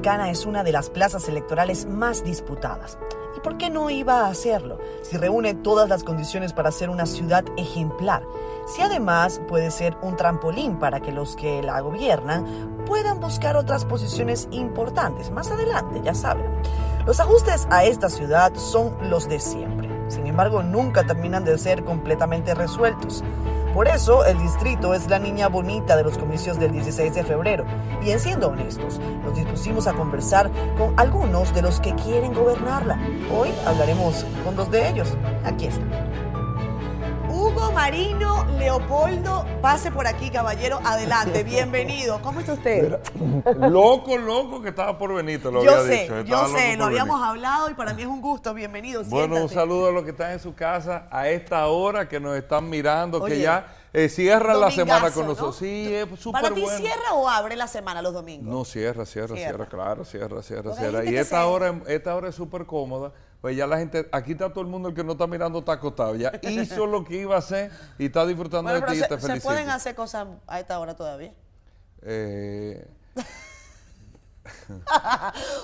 Dominicana es una de las plazas electorales más disputadas. ¿Y por qué no iba a hacerlo si reúne todas las condiciones para ser una ciudad ejemplar? Si además puede ser un trampolín para que los que la gobiernan puedan buscar otras posiciones importantes más adelante, ya saben. Los ajustes a esta ciudad son los de siempre. Sin embargo, nunca terminan de ser completamente resueltos. Por eso, el distrito es la niña bonita de los comicios del 16 de febrero. Y en siendo honestos, nos dispusimos a conversar con algunos de los que quieren gobernarla. Hoy hablaremos con dos de ellos. Aquí están. Hugo Marino Leopoldo, pase por aquí, caballero, adelante, bienvenido. ¿Cómo está usted? loco, loco que estaba por venir, te lo yo había sé, dicho. Yo sé, lo habíamos hablado y para mí es un gusto, bienvenido. Bueno, un saludo a los que están en su casa a esta hora, que nos están mirando, que ya eh, cierran la semana con nosotros. Sí, es súper ¿Para ti cierra o abre la semana los domingos? No, cierra, cierra, cierra, claro, cierra, cierra, cierra. Y esta hora, esta hora es súper cómoda pues ya la gente, aquí está todo el mundo, el que no está mirando está acostado. Ya hizo lo que iba a hacer y está disfrutando de ti y te felicito. ¿Se pueden hacer cosas a esta hora todavía? Eh...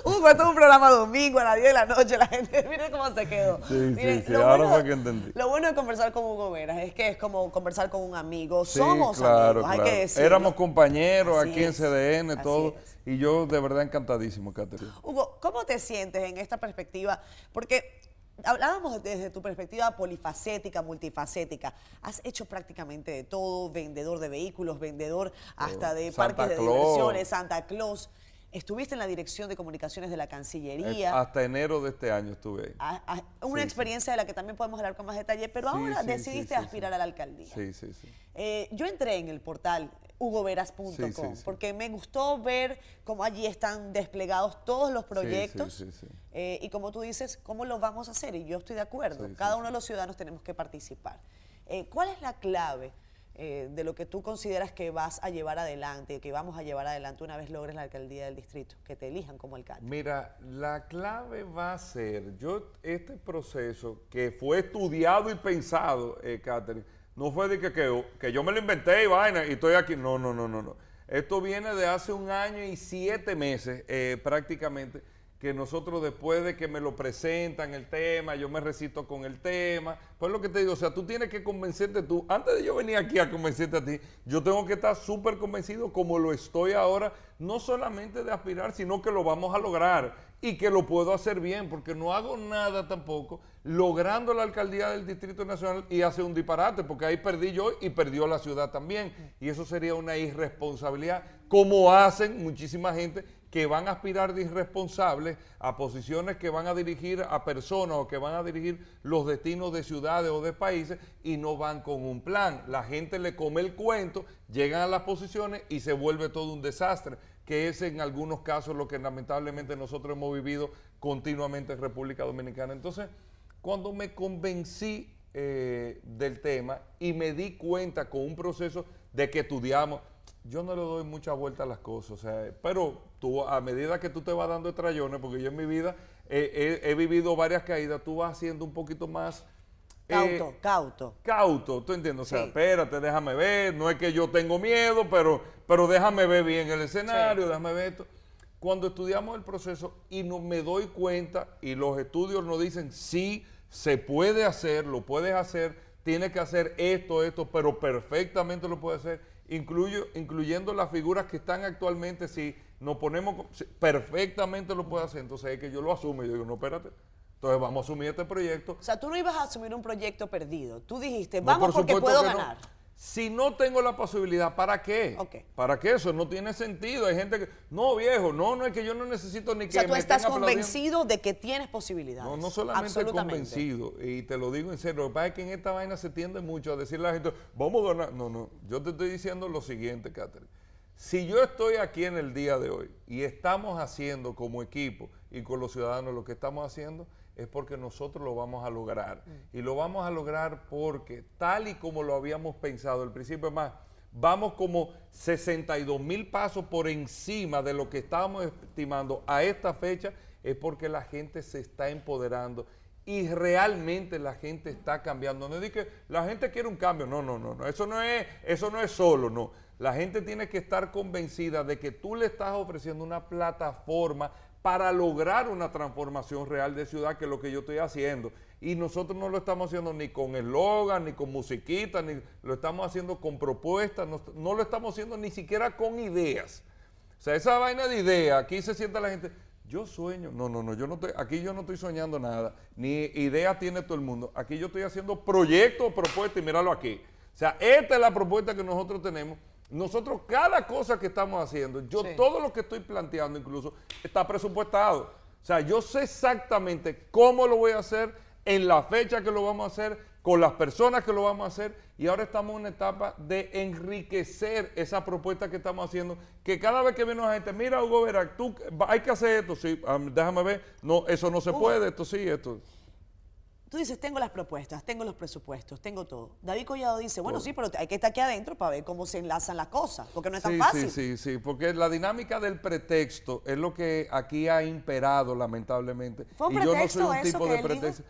uh, esto es un programa domingo a las 10 de la noche, la gente, mire cómo se quedó. Sí, sí, sí, ahora fue que entendí. Lo bueno de conversar con Hugo Veras es que es como conversar con un amigo. Somos amigos, hay que decirlo. Éramos compañeros aquí en CDN, todo. Y yo de verdad encantadísimo, Catherine. Hugo, ¿cómo te sientes en esta perspectiva? Porque hablábamos desde tu perspectiva polifacética, multifacética. Has hecho prácticamente de todo, vendedor de vehículos, vendedor hasta de parques de diversiones, Santa Claus. Estuviste en la Dirección de Comunicaciones de la Cancillería. Eh, hasta enero de este año estuve ahí. una experiencia de la que también podemos hablar con más detalle, pero ahora decidiste aspirar a la alcaldía. Sí, sí, sí. Eh, yo entré en el portal hugoveras.com porque me gustó ver cómo allí están desplegados todos los proyectos eh, y como tú dices, cómo lo vamos a hacer y yo estoy de acuerdo, cada uno de los ciudadanos tenemos que participar. ¿Cuál es la clave? Eh, de lo que tú consideras que vas a llevar adelante, que vamos a llevar adelante una vez logres la alcaldía del distrito, que te elijan como alcalde? Mira, la clave va a ser, yo, este proceso que fue estudiado y pensado, eh, Catherine, no fue de que, que, yo me lo inventé y vaina y estoy aquí. No, no, no, no, no. Esto viene de hace un año y siete meses eh, prácticamente que nosotros después de que me lo presentan el tema, yo me recito con el tema, pues lo que te digo, o sea, tú tienes que convencerte tú, antes de yo venir aquí a convencerte a ti, yo tengo que estar súper convencido como lo estoy ahora, no solamente de aspirar, sino que lo vamos a lograr y que lo puedo hacer bien, porque no hago nada tampoco logrando la alcaldía del Distrito Nacional y hace un disparate, porque ahí perdí yo y perdió la ciudad también, y eso sería una irresponsabilidad, como hacen muchísima gente que van a aspirar de irresponsables a posiciones que van a dirigir a personas o que van a dirigir los destinos de ciudades o de países y no van con un plan. La gente le come el cuento, llegan a las posiciones y se vuelve todo un desastre, que es en algunos casos lo que lamentablemente nosotros hemos vivido continuamente en República Dominicana. Entonces, cuando me convencí eh, del tema y me di cuenta con un proceso de que estudiamos, yo no le doy mucha vuelta a las cosas, o sea, pero tú a medida que tú te vas dando estrellones, porque yo en mi vida he, vivido varias caídas, tú vas haciendo un poquito más... Eh, cauto, cauto. Cauto, ¿tú entiendes? O sea, espérate, déjame ver, no es que yo tengo miedo, pero, pero déjame ver bien el escenario, déjame ver esto. Cuando estudiamos el proceso y no, me doy cuenta y los estudios nos dicen, sí, se puede hacer, lo puedes hacer, tienes que hacer esto, esto, pero perfectamente lo puedes hacer incluyo, incluyendo las figuras que están actualmente, si nos ponemos, perfectamente lo puede hacer, entonces es que yo lo asumo y yo digo, no, espérate. Entonces vamos a asumir este proyecto. O sea, tú no ibas a asumir un proyecto perdido. Tú dijiste, vamos porque puedo ganar. Si no tengo la posibilidad, ¿para qué? ¿Para qué? Eso no tiene sentido. Hay gente que, no, viejo, no, no es que yo no necesito ni que. O sea, tú estás convencido de que tienes posibilidades. No, no solamente convencido, y te lo digo en serio. Lo que pasa es que en esta vaina se tiende mucho a decirle a la gente, vamos a ganar. No, no, yo te estoy diciendo lo siguiente, Catherine. Si yo estoy aquí en el día de hoy y estamos haciendo como equipo y con los ciudadanos lo que estamos haciendo, es porque nosotros lo vamos a lograr. Mm. Y lo vamos a lograr porque tal y como lo habíamos pensado, el principio más, vamos como 62 mil pasos por encima de lo que estábamos estimando a esta fecha, es porque la gente se está empoderando y realmente la gente está cambiando. No es que la gente quiere un cambio, no, no, no, no, eso no es, eso no es solo, no. La gente tiene que estar convencida de que tú le estás ofreciendo una plataforma para lograr una transformación real de ciudad, que es lo que yo estoy haciendo. Y nosotros no lo estamos haciendo ni con eslogan, ni con musiquita, ni lo estamos haciendo con propuestas, no, lo estamos haciendo ni siquiera con ideas. O sea, esa vaina de idea, aquí se sienta la gente, yo sueño, no, no, no, yo no estoy, aquí yo no estoy soñando nada, ni idea tiene todo el mundo, aquí yo estoy haciendo proyectos, propuestas y míralo aquí. O sea, esta es la propuesta que nosotros tenemos. Nosotros cada cosa que estamos haciendo, yo todo lo que estoy planteando incluso está presupuestado. O sea, yo sé exactamente cómo lo voy a hacer, en la fecha que lo vamos a hacer, con las personas que lo vamos a hacer y ahora estamos en una etapa de enriquecer esa propuesta que estamos haciendo, que cada vez que viene la gente, mira Hugo Vera, tú hay que hacer esto, sí, déjame ver, no, eso no se puede, esto sí, esto. Tú dices, tengo las propuestas, tengo los presupuestos, tengo todo. David Collado dice, bueno, sí, pero hay que estar aquí adentro para ver cómo se enlazan las cosas, porque no es tan fácil. Sí, sí, sí, porque la dinámica del pretexto es lo que aquí ha imperado, lamentablemente. ¿Fue un y yo no soy un tipo de pretexto.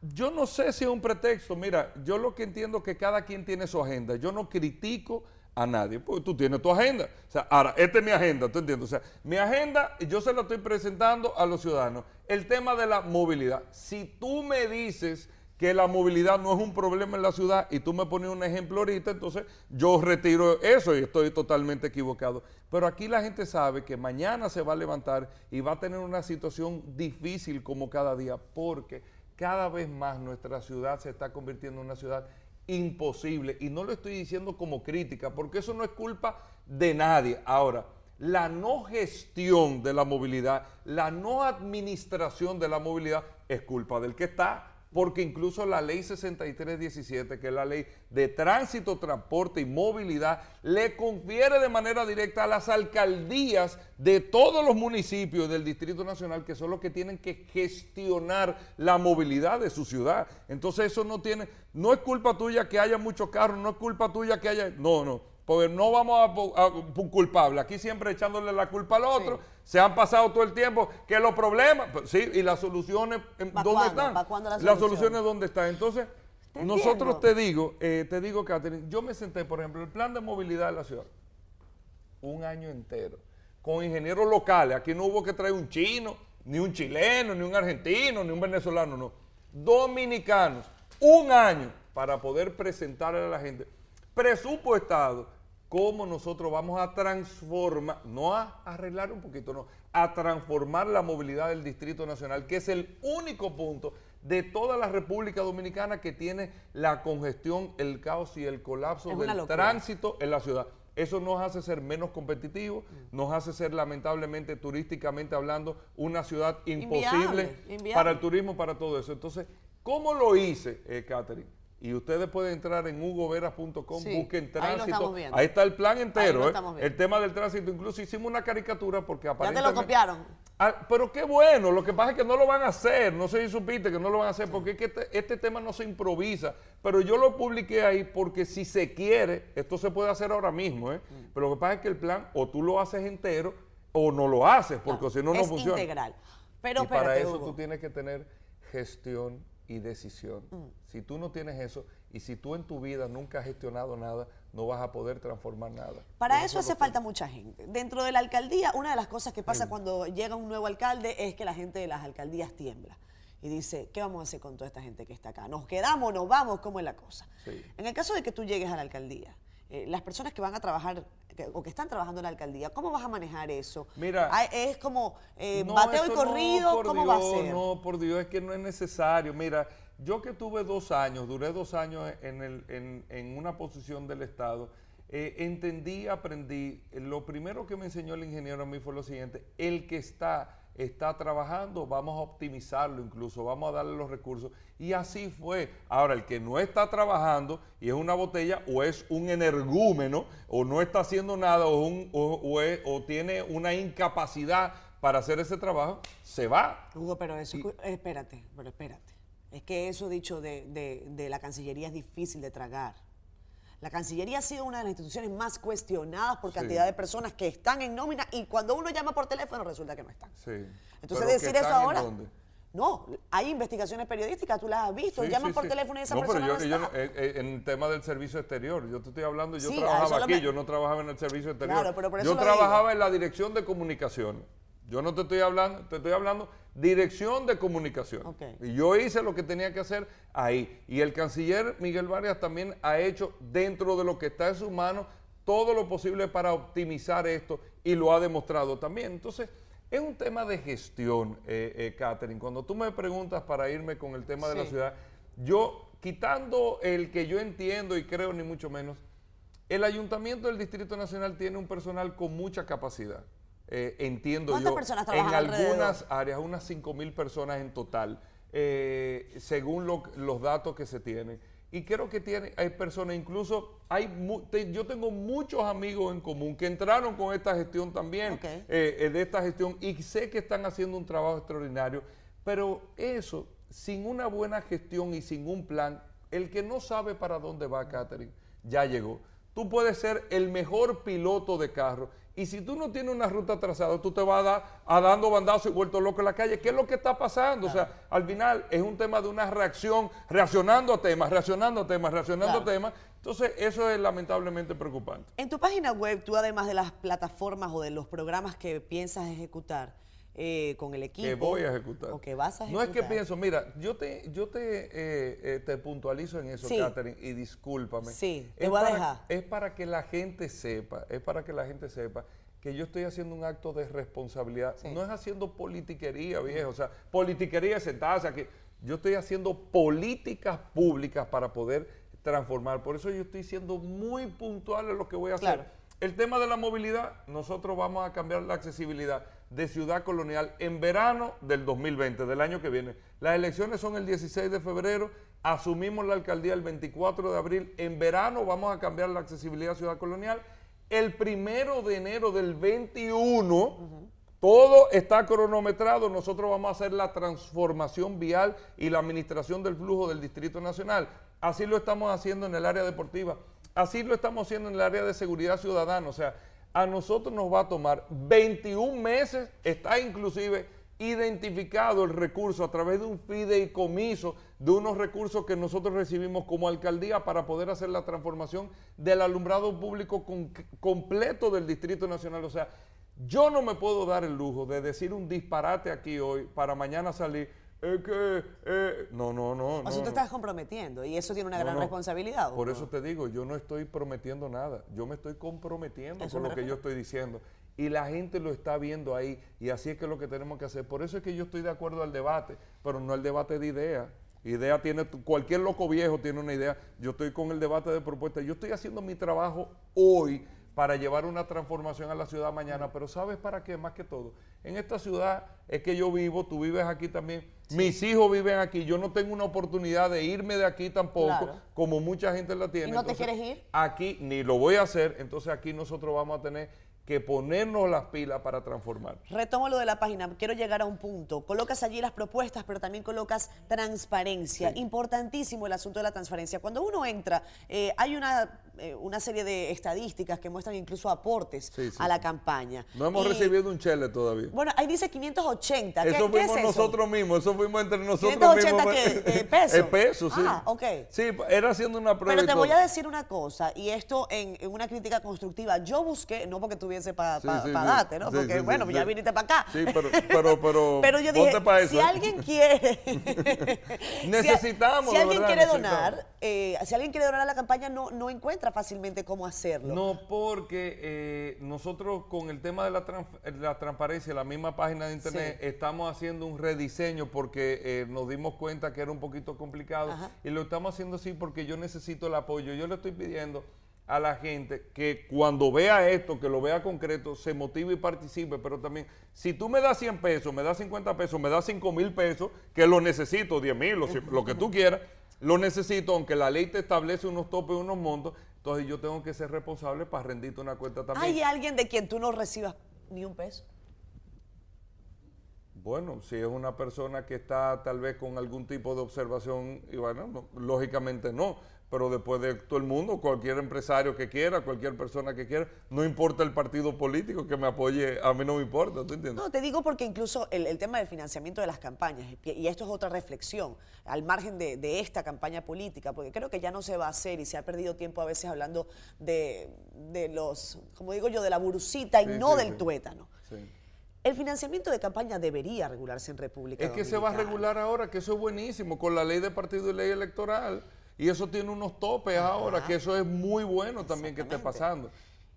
Yo no sé si es un pretexto. Mira, yo lo que entiendo es que cada quien tiene su agenda. Yo no critico a nadie, porque tú tienes tu agenda. O sea, ahora, esta es mi agenda, ¿tú entiendes? O sea, mi agenda, yo se la estoy presentando a los ciudadanos. El tema de la movilidad. Si tú me dices que la movilidad no es un problema en la ciudad y tú me pones un ejemplo ahorita, entonces yo retiro eso y estoy totalmente equivocado. Pero aquí la gente sabe que mañana se va a levantar y va a tener una situación difícil como cada día, porque cada vez más nuestra ciudad se está convirtiendo en una ciudad imposible. Y no lo estoy diciendo como crítica, porque eso no es culpa de nadie. Ahora, la no gestión de la movilidad, la no administración de la movilidad es culpa del que está porque incluso la ley 6317, que es la ley de tránsito, transporte y movilidad, le confiere de manera directa a las alcaldías de todos los municipios del Distrito Nacional, que son los que tienen que gestionar la movilidad de su ciudad. Entonces eso no tiene, no es culpa tuya que haya muchos carros, no es culpa tuya que haya, no, no porque no vamos a, un culpable. Aquí siempre echándole la culpa al otro. Se han pasado todo el tiempo que los problemas, pues, sí, y las soluciones, ¿dónde están? las soluciones, ¿dónde están? Entonces, nosotros te digo, eh, te digo, Catherine, yo me senté, por ejemplo, el plan de movilidad de la ciudad, un año entero, con ingenieros locales. Aquí no hubo que traer un chino, ni un chileno, ni un argentino, ni un venezolano, no. Dominicanos, un año para poder presentarle a la gente presupuestado cómo nosotros vamos a transformar, no a arreglar un poquito, no, a transformar la movilidad del Distrito Nacional, que es el único punto de toda la República Dominicana que tiene la congestión, el caos y el colapso del tránsito en la ciudad. Eso nos hace ser menos competitivos, mm. nos hace ser lamentablemente turísticamente hablando una ciudad imposible para el turismo, para todo eso. Entonces, ¿cómo lo hice, eh, Catherine? Y ustedes pueden entrar en hugoveras.com, busquen tránsito. Ahí, está el plan entero, ¿eh? el tema del tránsito. Incluso hicimos una caricatura porque aparentemente... Ya te lo copiaron. Ah, pero qué bueno, lo que pasa es que no lo van a hacer, no sé si supiste que no lo van a hacer, porque es que este, este, tema no se improvisa. Pero yo lo publiqué ahí porque si se quiere, esto se puede hacer ahora mismo, ¿eh? Mm. Pero lo que pasa es que el plan o tú lo haces entero o no lo haces, porque si no, no funciona. Es integral. Pero y para eso tú tienes que tener gestión y decisión. Mm. Si tú no tienes eso y si tú en tu vida nunca has gestionado nada, no vas a poder transformar nada. Para eso, hace falta mucha gente. Dentro de la alcaldía, una de las cosas que pasa cuando llega un nuevo alcalde es que la gente de las alcaldías tiembla y dice, ¿qué vamos a hacer con toda esta gente que está acá? ¿Nos quedamos, nos vamos? ¿Cómo es la cosa? En el caso de que tú llegues a la alcaldía, eh, las personas que van a trabajar o que están trabajando en la alcaldía, ¿cómo vas a manejar eso? Mira, es como eh, bateo y corrido, ¿cómo va a ser? No, por Dios, es que no es necesario. Mira, yo que tuve dos años, duré dos años en, el, en, una posición del Estado, eh, entendí, aprendí. Lo primero que me enseñó el ingeniero a mí fue lo siguiente: el que está está trabajando, vamos a optimizarlo incluso, vamos a darle los recursos. Y así fue. Ahora, el que no está trabajando y es una botella o es un energúmeno o no está haciendo nada o, un, o, tiene una incapacidad para hacer ese trabajo, se va. Hugo, pero eso, espérate, pero espérate. Es que eso dicho de, de la Cancillería es difícil de tragar. La Cancillería ha sido una de las instituciones más cuestionadas por cantidad de personas que están en nómina y cuando uno llama por teléfono resulta que no están. Sí. Entonces decir eso ahora... No, hay investigaciones periodísticas, tú las has visto, llaman por teléfono y esa persona pero yo, no está. Eh, eh, en el tema del servicio exterior, yo te estoy hablando, yo trabajaba aquí, yo no trabajaba en el servicio exterior. Claro, pero por eso yo trabajaba en la dirección de comunicaciones. Yo no te estoy hablando, te estoy hablando dirección de comunicación. Y yo hice lo que tenía que hacer ahí. Y el canciller Miguel Vargas también ha hecho dentro de lo que está en sus manos todo lo posible para optimizar esto y lo ha demostrado también. Entonces, es un tema de gestión, eh, eh, Catherine. Cuando tú me preguntas para irme con el tema de la ciudad, yo, quitando el que yo entiendo y creo ni mucho menos, el ayuntamiento del Distrito Nacional tiene un personal con mucha capacidad. Eh, entiendo yo. Personas en algunas áreas, unas 5 mil personas en total, eh, según los datos que se tienen. Y creo que tiene, hay personas, incluso hay yo tengo muchos amigos en común que entraron con esta gestión también, eh, de esta gestión, y sé que están haciendo un trabajo extraordinario, pero eso, sin una buena gestión y sin un plan, el que no sabe para dónde va, Catherine, ya llegó. Tú puedes ser el mejor piloto de carro y si tú no tienes una ruta trazada, tú te vas a, dar, a dando bandazos y vuelto loco en la calle. ¿Qué es lo que está pasando? O sea, al final es un tema de una reacción, reaccionando a temas, reaccionando a temas, reaccionando a temas. Entonces, eso es lamentablemente preocupante. En tu página web, tú además de las plataformas o de los programas que piensas ejecutar, eh, con el equipo. Que voy a ejecutar. O que vas a ejecutar. No es que pienso, mira, yo te, yo te, eh, eh, te puntualizo en eso, Catherine, y discúlpame. Sí, te voy a dejar. Es para que la gente sepa, es para que la gente sepa que yo estoy haciendo un acto de responsabilidad. No es haciendo politiquería, viejo. O sea, politiquería es sentarse aquí. Yo estoy haciendo políticas públicas para poder transformar. Por eso yo estoy siendo muy puntual en lo que voy a hacer. El tema de la movilidad, nosotros vamos a cambiar la accesibilidad de Ciudad Colonial en verano del 2020, del año que viene. Las elecciones son el 16 de febrero, asumimos la alcaldía el 24 de abril, en verano vamos a cambiar la accesibilidad a Ciudad Colonial. El primero de enero del 21, todo está cronometrado, nosotros vamos a hacer la transformación vial y la administración del flujo del Distrito Nacional. Así lo estamos haciendo en el área deportiva, así lo estamos haciendo en el área de seguridad ciudadana, o sea, a nosotros nos va a tomar 21 meses, está inclusive identificado el recurso a través de un fideicomiso de unos recursos que nosotros recibimos como alcaldía para poder hacer la transformación del alumbrado público completo del Distrito Nacional. O sea, yo no me puedo dar el lujo de decir un disparate aquí hoy para mañana salir es que... Eh, no, no, no. O sea, tú te estás comprometiendo y eso tiene una gran responsabilidad. Por eso te digo, yo no estoy prometiendo nada, yo me estoy comprometiendo con lo que yo estoy diciendo. Y la gente lo está viendo ahí y así es que es lo que tenemos que hacer. Por eso es que yo estoy de acuerdo al debate, pero no al debate de ideas. Idea tiene, cualquier loco viejo tiene una idea. Yo estoy con el debate de propuestas. Yo estoy haciendo mi trabajo hoy para llevar una transformación a la ciudad mañana, pero ¿sabes para qué? Más que todo. En esta ciudad es que yo vivo, tú vives aquí también, mis hijos viven aquí, yo no tengo una oportunidad de irme de aquí tampoco, como mucha gente la tiene. ¿Y no te quieres ir? Aquí ni lo voy a hacer, entonces aquí nosotros vamos a tener que ponernos las pilas para transformar. Retomo lo de la página, quiero llegar a un punto. Colocas allí las propuestas, pero también colocas transparencia. Importantísimo el asunto de la transparencia. Cuando uno entra, eh, hay una, eh, una serie de estadísticas que muestran incluso aportes a la campaña. No hemos recibido un chele todavía. Bueno, ahí dice 580. Eso fuimos nosotros mismos, eso fuimos entre nosotros 580 mismos. ¿qué? Eh, ¿Pesos? Es peso, sí. Ah, ok. Sí, era haciendo una prueba. Pero te voy a decir una cosa, y esto en, en una crítica constructiva. Yo busqué, no porque para darte, ¿no? Porque, bueno, ya viniste para acá. Sí, pero, pero, pero, pero yo dije, si alguien quiere... necesitamos, Si, alguien quiere donar, eh, si alguien quiere donar a la campaña, no, no encuentra fácilmente cómo hacerlo. No, porque eh, nosotros con el tema de la, la transparencia, la misma página de internet, estamos haciendo un rediseño porque eh, nos dimos cuenta que era un poquito complicado y lo estamos haciendo así porque yo necesito el apoyo. Yo le estoy pidiendo a la gente que cuando vea esto, que lo vea concreto, se motive y participe, pero también, si tú me das 100 pesos, me das 50 pesos, me das 5 mil pesos, que lo necesito, 10 mil, lo, que tú quieras, lo necesito, aunque la ley te establece unos topes, unos montos, entonces yo tengo que ser responsable para rendirte una cuenta también. ¿Hay alguien de quien tú no recibas ni un peso? Bueno, si es una persona que está tal vez con algún tipo de observación, y bueno, lógicamente no, pero después de todo el mundo, cualquier empresario que quiera, cualquier persona que quiera, no importa el partido político que me apoye, a mí no me importa, ¿tú entiendes? No, te digo porque incluso el, tema del financiamiento de las campañas, y esto es otra reflexión, al margen de, esta campaña política, porque creo que ya no se va a hacer y se ha perdido tiempo a veces hablando de, los, como digo yo, de la burucita y no del tuétano. El financiamiento de campaña debería regularse en República Es que se va a regular ahora, que eso es buenísimo, con la ley de partido y ley electoral. Y eso tiene unos topes ahora, que eso es muy bueno también que esté pasando.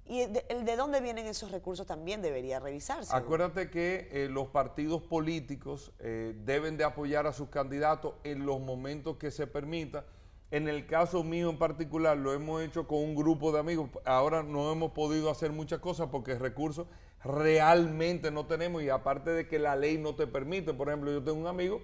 ¿Y de, de, dónde vienen esos recursos también debería revisarse? Acuérdate que eh, los partidos políticos eh, deben de apoyar a sus candidatos en los momentos que se permita. En el caso mío en particular lo hemos hecho con un grupo de amigos. Ahora no hemos podido hacer muchas cosas porque recursos realmente no tenemos y aparte de que la ley no te permite. Por ejemplo, yo tengo un amigo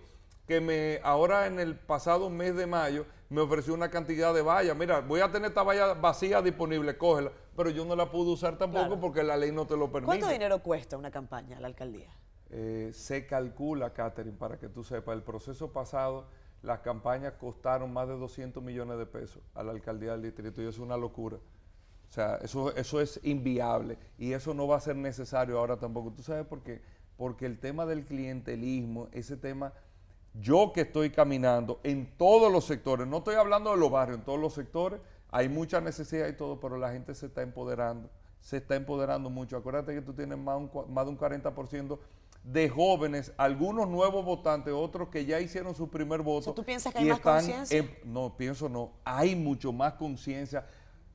que me ahora en el pasado mes de mayo me ofreció una cantidad de vallas. Mira, voy a tener esta valla vacía disponible, cógela. Pero yo no la pude usar tampoco porque la ley no te lo permite. ¿Cuánto dinero cuesta una campaña a la alcaldía? Eh, se calcula, Catherine, para que tú sepas, el proceso pasado, las campañas costaron más de 200 millones de pesos a la alcaldía del distrito y eso es una locura. O sea, eso, eso es inviable y eso no va a ser necesario ahora tampoco. ¿Tú sabes por qué? Porque el tema del clientelismo, ese tema yo que estoy caminando en todos los sectores, no estoy hablando de los barrios, en todos los sectores, hay mucha necesidad y todo, pero la gente se está empoderando, se está empoderando mucho. Acuérdate que tú tienes más, más de un 40% de jóvenes, algunos nuevos votantes, otros que ya hicieron su primer voto. ¿Tú piensas que hay más conciencia? no, pienso no, hay mucho más conciencia.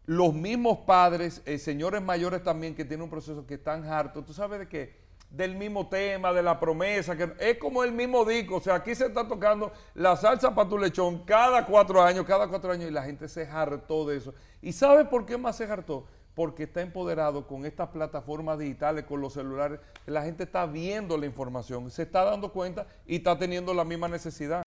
Los mismos padres, eh, señores mayores también que tienen un proceso que están hartos. ¿Tú sabes de qué? del mismo tema, de la promesa, que es como el mismo disco, o sea, aquí se está tocando la salsa para tu lechón cada cuatro años, cada cuatro años, y la gente se hartó de eso. ¿Y sabe por qué más se hartó? Porque está empoderado con estas plataformas digitales, con los celulares, la gente está viendo la información, se está dando cuenta y está teniendo la misma necesidad.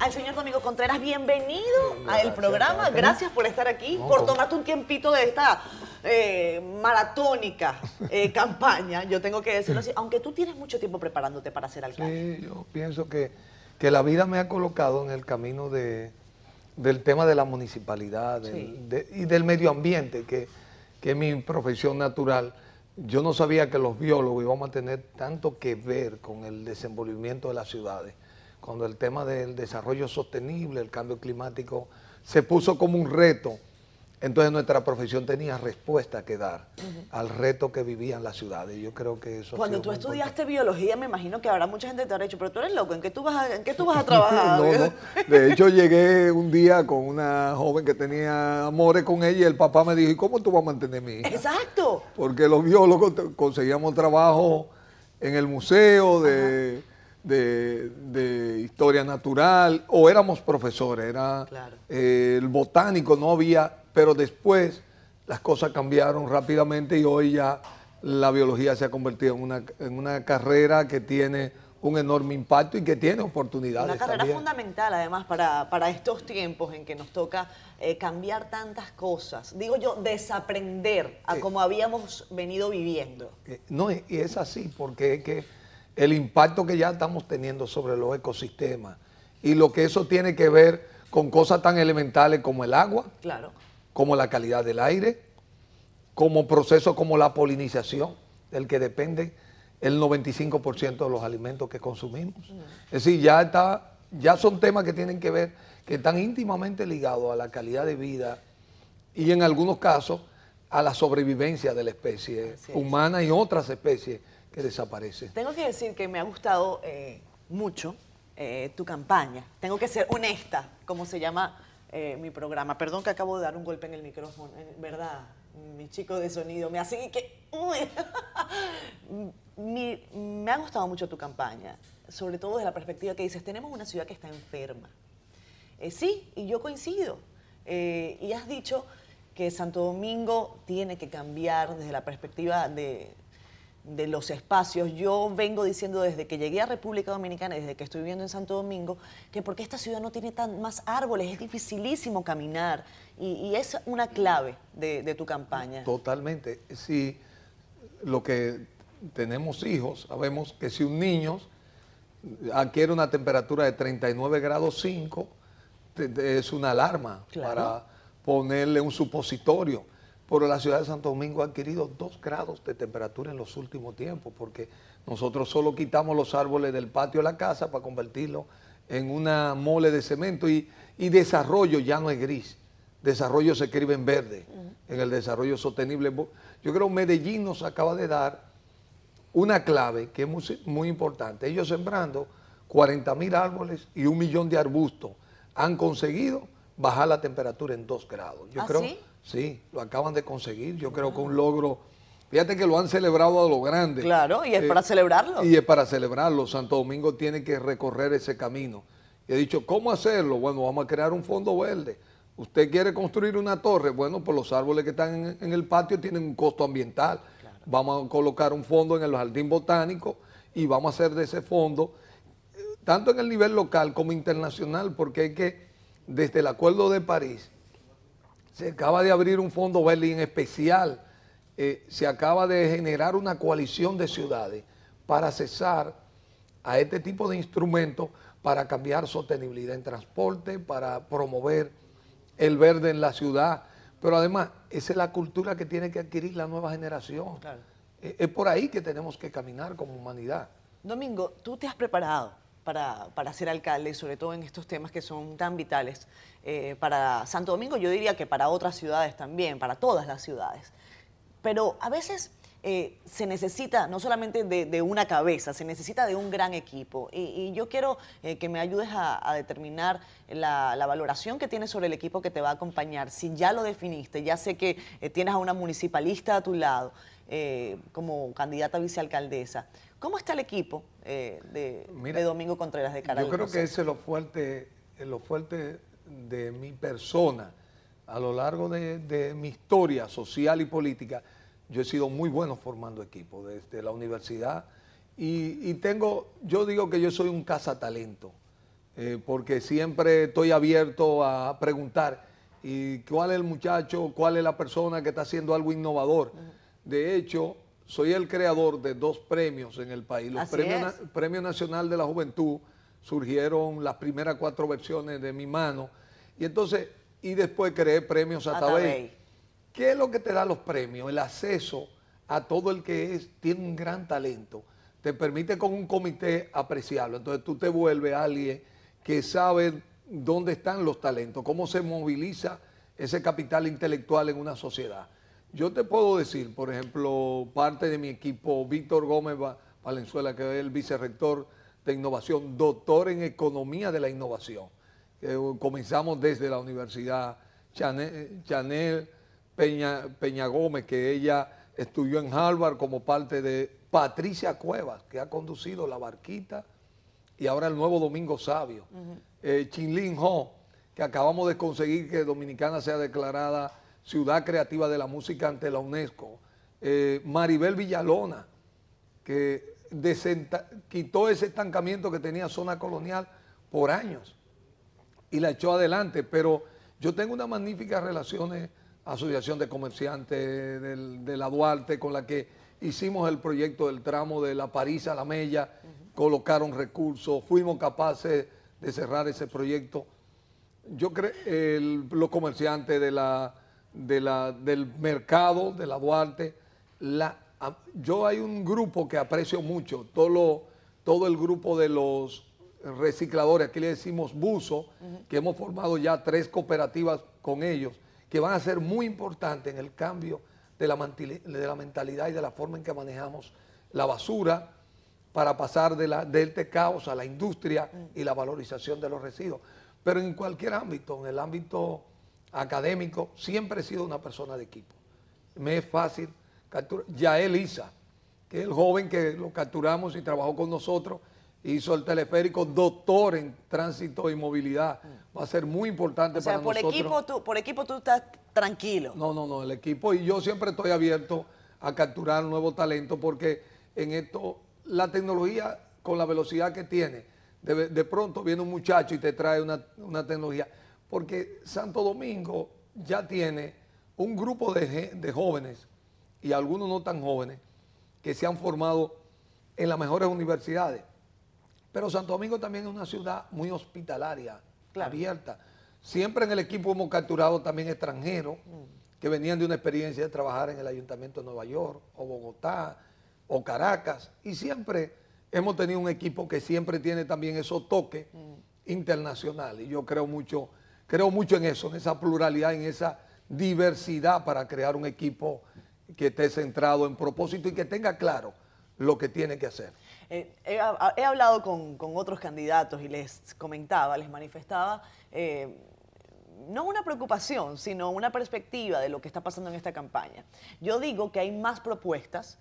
al señor Domingo Contreras, bienvenido al programa. Gracias por estar aquí, por tomarte un tiempito de esta eh, maratónica eh, campaña, yo tengo que decirlo así, aunque tú tienes mucho tiempo preparándote para ser alcalde. Sí, yo pienso que, que la vida me ha colocado en el camino de, del tema de la municipalidad y del medio ambiente, que, que es mi profesión natural. Yo no sabía que los biólogos íbamos a tener tanto que ver con el desenvolvimiento de las ciudades cuando el tema del desarrollo sostenible, el cambio climático, se puso como un reto. Entonces nuestra profesión tenía respuesta que dar al reto que vivían las ciudades. Yo creo que eso... Cuando tú estudiaste biología, me imagino que habrá mucha gente que te habrá dicho, pero tú eres loco, ¿en qué tú vas a, en qué tú vas a trabajar? De hecho, llegué un día con una joven que tenía amores con ella y el papá me dijo, ¿y cómo tú vas a mantener a mi hija? Exacto. Porque los biólogos conseguíamos trabajo en el museo de de, historia natural, o éramos profesores, era eh, el botánico, no había, pero después las cosas cambiaron rápidamente y hoy ya la biología se ha convertido en una, en una carrera que tiene un enorme impacto y que tiene oportunidades. Una carrera fundamental además para, para, estos tiempos en que nos toca eh, cambiar tantas cosas. Digo yo, desaprender a como habíamos venido viviendo. no, y es así, porque es que el impacto que ya estamos teniendo sobre los ecosistemas y lo que eso tiene que ver con cosas tan elementales como el agua, claro. como la calidad del aire, como procesos como la polinización, del que depende el 95% de los alimentos que consumimos. Es decir, ya, está, ya son temas que tienen que ver, que están íntimamente ligados a la calidad de vida y en algunos casos a la sobrevivencia de la especie humana y otras especies desaparece. Tengo que decir que me ha gustado eh, mucho eh, tu campaña. Tengo que ser honesta, como se llama eh, mi programa. Perdón que acabo de dar un golpe en el micrófono, ¿verdad? Mi chico de sonido me hace que... me ha gustado mucho tu campaña, sobre todo desde la perspectiva que dices, tenemos una ciudad que está enferma. sí, y yo coincido. y has dicho que Santo Domingo tiene que cambiar desde la perspectiva de, de los espacios. Yo vengo diciendo desde que llegué a República Dominicana, desde que estoy viviendo en Santo Domingo, que porque esta ciudad no tiene tan más árboles, es dificilísimo caminar y, es una clave de, tu campaña. Totalmente. Si lo que tenemos hijos, sabemos que si un niño adquiere una temperatura de 39 grados 5, es una alarma para ponerle un supositorio. Pero la ciudad de Santo Domingo ha adquirido 2 grados de temperatura en los últimos tiempos, porque nosotros solo quitamos los árboles del patio de la casa para convertirlo en una mole de cemento y, desarrollo ya no es gris, desarrollo se escribe en verde, en el desarrollo sostenible. Yo creo que Medellín nos acaba de dar una clave que es muy, importante. Ellos sembrando 40 mil árboles y un millón de arbustos han conseguido bajar la temperatura en 2 grados. Yo ¿Ah, creo, sí? Sí, lo acaban de conseguir. Yo creo que un logro. Fíjate que lo han celebrado a lo grande. Claro, y es para eh, celebrarlo. Y es para celebrarlo. Santo Domingo tiene que recorrer ese camino. Y he dicho, ¿cómo hacerlo? Bueno, vamos a crear un fondo verde. Usted quiere construir una torre, bueno, pues los árboles que están en el patio tienen un costo ambiental vamos a colocar un fondo en el jardín botánico y vamos a hacer de ese fondo, tanto en el nivel local como internacional, porque hay que, desde el Acuerdo de París, se acaba de abrir un fondo en especial eh, se acaba de generar una coalición de ciudades para cesar a este tipo de instrumentos para cambiar sostenibilidad en transporte, para promover el verde en la ciudad, pero además, esa es la cultura que tiene que adquirir la nueva generación. Es, por ahí que tenemos que caminar como humanidad. Domingo, tú te has preparado para, ser alcalde, sobre todo en estos temas que son tan vitales eh, para Santo Domingo, yo diría que para otras ciudades también, para todas las ciudades. Pero a veces eh, se necesita no solamente de, una cabeza, se necesita de un gran equipo. Y, yo quiero eh, que me ayudes a, determinar la, valoración que tienes sobre el equipo que te va a acompañar. Si ya lo definiste, ya sé que tienes a una municipalista a tu lado como candidata a vicealcaldesa. ¿Cómo está el equipo de, Domingo Contreras de Caracas? Yo creo que ese es lo fuerte, lo fuerte de mi persona a lo largo de mi historia social y política yo he sido muy bueno formando equipos desde la universidad y, tengo, yo digo que yo soy un cazatalento, eh, porque siempre estoy abierto a preguntar y cuál es el muchacho, cuál es la persona que está haciendo algo innovador. De hecho, soy el creador de dos premios en el país. Los premios, Premio Nacional de la Juventud surgieron las primeras cuatro versiones de mi mano y entonces, y después creé premios a Atabey ¿Qué es lo que te da los premios? El acceso a todo el que es, tiene un gran talento. Te permite con un comité apreciarlo. Entonces tú te vuelves alguien que sabe dónde están los talentos, cómo se moviliza ese capital intelectual en una sociedad. Yo te puedo decir, por ejemplo, parte de mi equipo, Víctor Gómez Valenzuela, que es el vicerrector de innovación, doctor en economía de la innovación. comenzamos desde la Universidad Chanel Peña, Peña Gómez, que ella estudió en Harvard como parte de Patricia Cuevas, que ha conducido La Barquita y ahora el nuevo Domingo Sabio. Uh Chinlin Ho, que acabamos de conseguir que Dominicana sea declarada Ciudad Creativa de la Música ante la UNESCO. Eh, Maribel Villalona, que quitó ese estancamiento que tenía zona colonial por años y la echó adelante, pero yo tengo unas magníficas relaciones Asociación de Comerciantes de la Duarte, con la que hicimos el proyecto del tramo de la París a la Mella, colocaron recursos, fuimos capaces de cerrar ese proyecto. Yo creo, los comerciantes de la, del mercado de la Duarte, la, yo hay un grupo que aprecio mucho, todo, todo el grupo de los recicladores, aquí le decimos buzo, que hemos formado ya tres cooperativas con ellos que van a ser muy importantes en el cambio de la, de la mentalidad y de la forma en que manejamos la basura para pasar de, la, de este caos a la industria y la valorización de los residuos. Pero en cualquier ámbito, en el ámbito académico, siempre he sido una persona de equipo. Me es fácil capturar. Ya Elisa, que es el joven que lo capturamos y trabajó con nosotros, hizo el teleférico doctor en tránsito y movilidad. Va a ser muy importante o sea, para por nosotros. Equipo tú, por equipo tú estás tranquilo. No, no, no, el equipo y yo siempre estoy abierto a capturar nuevo talento porque en esto la tecnología con la velocidad que tiene, de, pronto viene un muchacho y te trae una, tecnología. Porque Santo Domingo ya tiene un grupo de, de jóvenes y algunos no tan jóvenes que se han formado en las mejores universidades Pero Santo Domingo también es una ciudad muy hospitalaria, abierta. Siempre en el equipo hemos capturado también extranjeros mm. que venían de una experiencia de trabajar en el Ayuntamiento de Nueva York, o Bogotá, o Caracas, y siempre hemos tenido un equipo que siempre tiene también esos toques mm. internacionales. Y yo creo mucho, creo mucho en eso, en esa pluralidad, en esa diversidad para crear un equipo que esté centrado en propósito y que tenga claro lo que tiene que hacer. Eh, he, hablado con, otros candidatos y les comentaba, les manifestaba, eh, no una preocupación, sino una perspectiva de lo que está pasando en esta campaña. Yo digo que hay más propuestas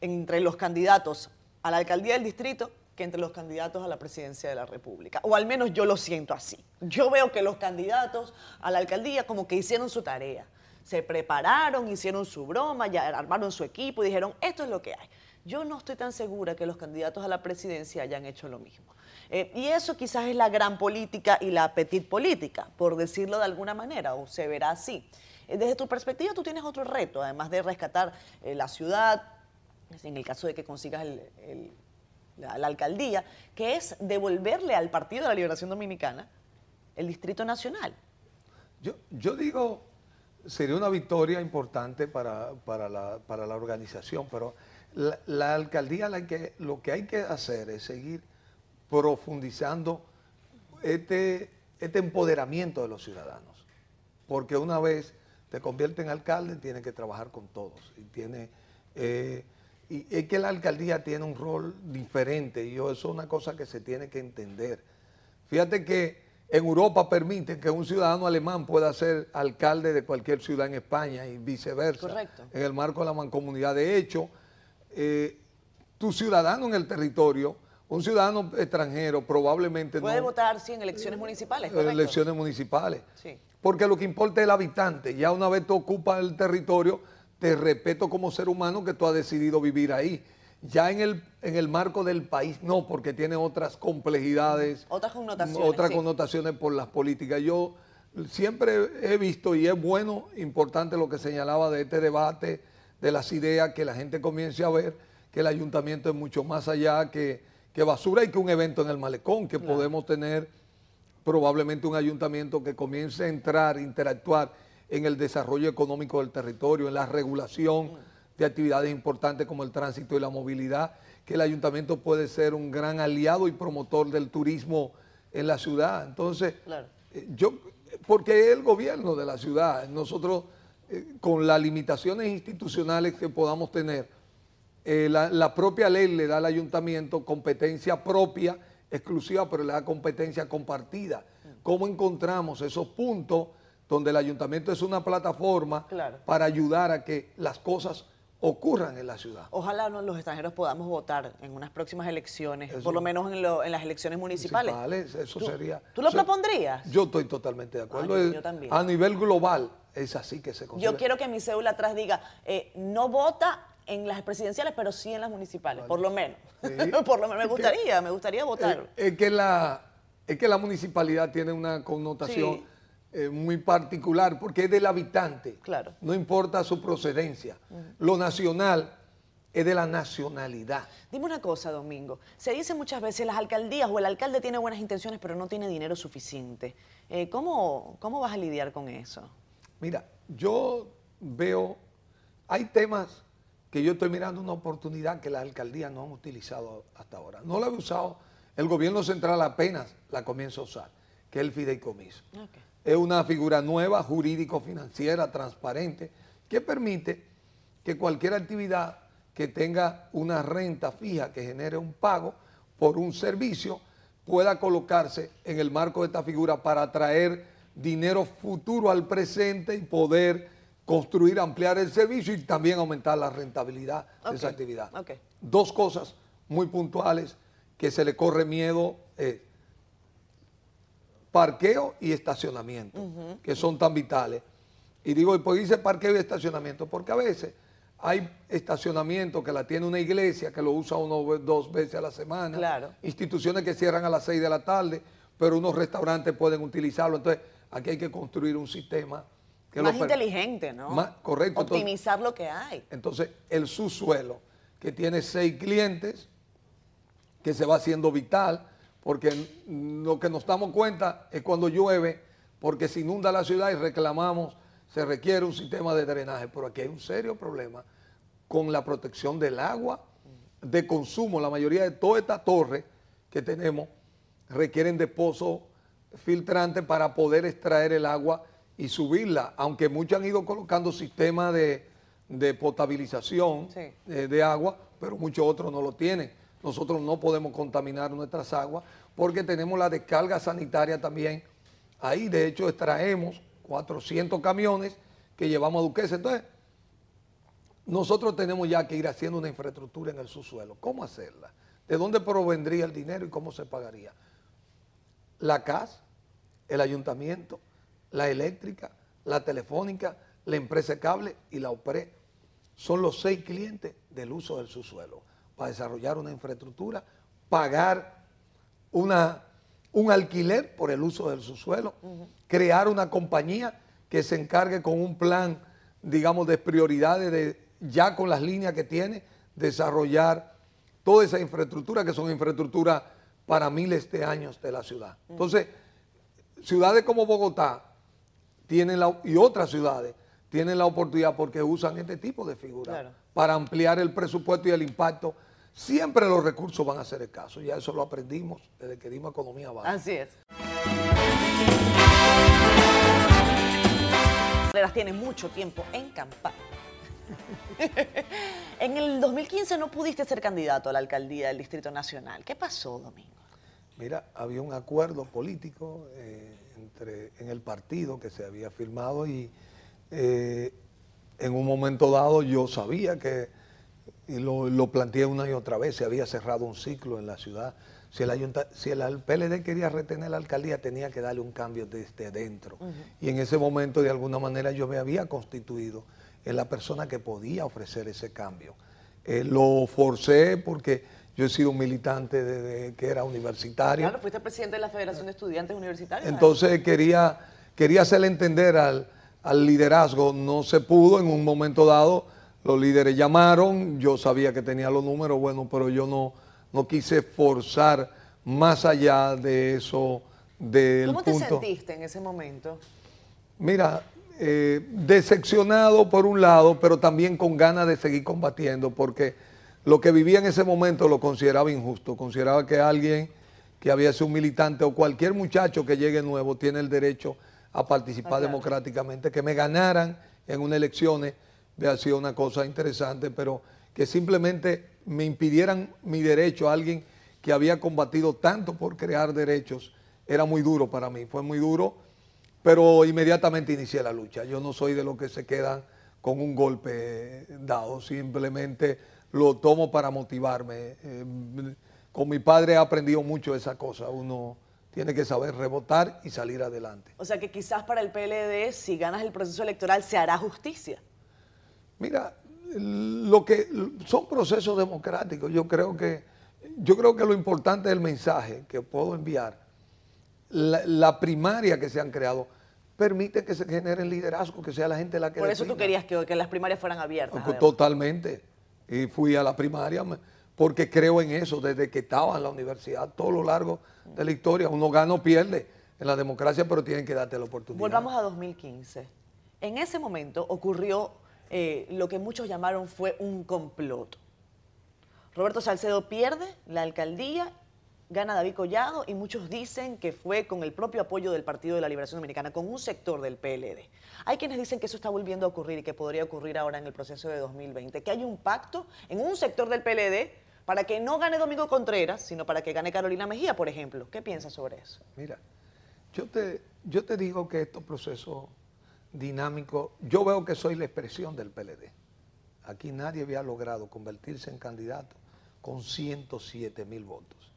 entre los candidatos a la alcaldía del distrito que entre los candidatos a la presidencia de la República. O al menos yo lo siento así. Yo veo que los candidatos a la alcaldía como que hicieron su tarea. Se prepararon, hicieron su broma, ya armaron su equipo y dijeron, esto es lo que hay. Yo no estoy tan segura que los candidatos a la presidencia hayan hecho lo mismo. Eh, y eso quizás es la gran política y la petit política, por decirlo de alguna manera, o se verá así. Eh, desde tu perspectiva, tú tienes otro reto, además de rescatar eh, la ciudad, en el caso de que consigas la, la, alcaldía, que es devolverle al Partido de la Liberación Dominicana el Distrito Nacional. Yo, yo digo, sería una victoria importante para, para, la, para la organización, pero la, alcaldía que, lo que hay que hacer es seguir profundizando este, este empoderamiento de los ciudadanos. Porque una vez te convierte en alcalde, tiene que trabajar con todos. Y, tiene, eh, y es que la alcaldía tiene un rol diferente y eso es una cosa que se tiene que entender. Fíjate que en Europa permiten que un ciudadano alemán pueda ser alcalde de cualquier ciudad en España y viceversa. Correcto. En el marco de la mancomunidad. De hecho, eh, tu ciudadano en el territorio, un ciudadano extranjero probablemente Puede votar, sí, en elecciones municipales, En elecciones municipales. Sí. Porque lo que importa es el habitante. Ya una vez tú ocupas el territorio, te respeto como ser humano que tú has decidido vivir ahí. Ya en el, en el marco del país, no, porque tiene otras complejidades. Otras connotaciones. Otras connotaciones por las políticas. Yo siempre he visto, y es bueno, importante lo que señalaba de este debate, de las ideas, que la gente comience a ver que el ayuntamiento es mucho más allá que, basura y que un evento en el malecón, que podemos tener probablemente un ayuntamiento que comience a entrar, interactuar en el desarrollo económico del territorio, en la regulación de actividades importantes como el tránsito y la movilidad, que el ayuntamiento puede ser un gran aliado y promotor del turismo en la ciudad. Entonces, eh, yo, porque es el gobierno de la ciudad, nosotros eh, con las limitaciones institucionales que podamos tener, eh, la, propia ley le da al ayuntamiento competencia propia, exclusiva, pero le da competencia compartida. ¿Cómo encontramos esos puntos donde el ayuntamiento es una plataforma para ayudar a que las cosas ocurran en la ciudad. Ojalá los extranjeros podamos votar en unas próximas elecciones, por lo menos en, las elecciones municipales. eso sería. ¿Tú lo propondrías? Yo estoy totalmente de acuerdo. Ah, yo, también. A nivel global es así que se considera. Yo quiero que mi cédula atrás diga, eh, no vota en las presidenciales, pero sí en las municipales, por lo menos. por lo menos me gustaría, me gustaría votar. Es, que la, es que la municipalidad tiene una connotación eh, muy particular porque es del habitante. Claro. No importa su procedencia. Lo nacional es de la nacionalidad. Dime una cosa, Domingo. Se dice muchas veces las alcaldías o el alcalde tiene buenas intenciones pero no tiene dinero suficiente. Eh, ¿cómo, ¿Cómo vas a lidiar con eso? Mira, yo veo, hay temas que yo estoy mirando una oportunidad que las alcaldías no han utilizado hasta ahora. No la he usado, el gobierno central apenas la comienza a usar, que es el fideicomiso. Es una figura nueva, jurídico-financiera, transparente, que permite que cualquier actividad que tenga una renta fija que genere un pago por un servicio pueda colocarse en el marco de esta figura para atraer dinero futuro al presente y poder construir, ampliar el servicio y también aumentar la rentabilidad de esa actividad. Dos cosas muy puntuales que se le corre miedo, eh, parqueo y estacionamiento, que son tan vitales. Y digo, ¿y por qué dice parqueo y estacionamiento? Porque a veces hay estacionamiento que la tiene una iglesia que lo usa uno dos veces a la semana, claro. instituciones que cierran a las seis de la tarde, pero unos restaurantes pueden utilizarlo. Entonces, aquí hay que construir un sistema que más inteligente, ¿no? Más, correcto. Optimizar lo que hay. Entonces, el subsuelo, que tiene seis clientes, que se va haciendo vital, porque lo que nos damos cuenta es cuando llueve, porque se inunda la ciudad y reclamamos, se requiere un sistema de drenaje, pero aquí hay un serio problema con la protección del agua de consumo. La mayoría de todas estas torres que tenemos requieren de pozos filtrantes para poder extraer el agua y subirla, aunque muchos han ido colocando sistemas de, potabilización eh, de agua, pero muchos otros no lo tienen. Nosotros no podemos contaminar nuestras aguas porque tenemos la descarga sanitaria también. Ahí, de hecho, extraemos 400 camiones que llevamos a Duquesa. Entonces, nosotros tenemos ya que ir haciendo una infraestructura en el subsuelo. ¿Cómo hacerla? ¿De dónde provendría el dinero y cómo se pagaría? La CAS, el ayuntamiento, la eléctrica, la telefónica, la empresa cable y la OPRE son los seis clientes del uso del subsuelo para desarrollar una infraestructura, pagar una, un alquiler por el uso del subsuelo, crear una compañía que se encargue con un plan, digamos, de prioridades de ya con las líneas que tiene, desarrollar toda esa infraestructura, que son infraestructuras para miles de años de la ciudad. Entonces, ciudades como Bogotá tienen la, y otras ciudades tienen la oportunidad porque usan este tipo de figuras para ampliar el presupuesto y el impacto. Siempre los recursos van a ser escasos, ya eso lo aprendimos desde que dimos economía básica. Así es. tiene mucho tiempo en campaña en el 2015 no pudiste ser candidato a la alcaldía del Distrito Nacional. ¿Qué pasó, Domingo? Mira, había un acuerdo político eh, entre, en el partido que se había firmado y eh, en un momento dado yo sabía que, y lo, planteé una y otra vez, se había cerrado un ciclo en la ciudad. Si el, si el PLD quería retener la alcaldía, tenía que darle un cambio desde dentro. Y en ese momento, de alguna manera, yo me había constituido es la persona que podía ofrecer ese cambio. Eh, lo forcé porque yo he sido un militante desde que era universitario. Claro, fuiste presidente de la Federación de Estudiantes Universitarios. Entonces quería, quería hacerle entender al, liderazgo, no se pudo en un momento dado, los líderes llamaron, yo sabía que tenía los números, bueno, pero yo no, no quise forzar más allá de eso. Del ¿Cómo te sentiste en ese momento? Mira, eh, decepcionado por un lado, pero también con ganas de seguir combatiendo, porque lo que vivía en ese momento lo consideraba injusto, consideraba que alguien que había sido un militante o cualquier muchacho que llegue nuevo tiene el derecho a participar democráticamente, que me ganaran en unas elecciones, había sido una cosa interesante, pero que simplemente me impidieran mi derecho a alguien que había combatido tanto por crear derechos, era muy duro para mí, fue muy duro pero inmediatamente inicié la lucha. Yo no soy de los que se quedan con un golpe dado, simplemente lo tomo para motivarme. Eh, con mi padre he aprendido mucho esa cosa, uno tiene que saber rebotar y salir adelante. O sea que quizás para el PLD, si ganas el proceso electoral, se hará justicia. Mira, lo que son procesos democráticos. Yo creo que, yo creo que lo importante es el mensaje que puedo enviar. la primaria que se han creado permite que se generen liderazgo, que sea la gente la que... Por eso tú querías que, las primarias fueran abiertas. Totalmente. Y fui a la primaria porque creo en eso desde que estaba en la universidad, todo lo largo de la historia. Uno gana o pierde en la democracia, pero tienen que darte la oportunidad. Volvamos a 2015. En ese momento ocurrió eh, lo que muchos llamaron fue un complot. Roberto Salcedo pierde la alcaldía gana David Collado y muchos dicen que fue con el propio apoyo del Partido de la Liberación Dominicana, con un sector del PLD. Hay quienes dicen que eso está volviendo a ocurrir y que podría ocurrir ahora en el proceso de 2020, que hay un pacto en un sector del PLD para que no gane Domingo Contreras, sino para que gane Carolina Mejía, por ejemplo. ¿Qué piensas sobre eso? Mira, yo te, yo te digo que estos procesos dinámicos, yo veo que soy la expresión del PLD. Aquí nadie había logrado convertirse en candidato con 107 mil votos.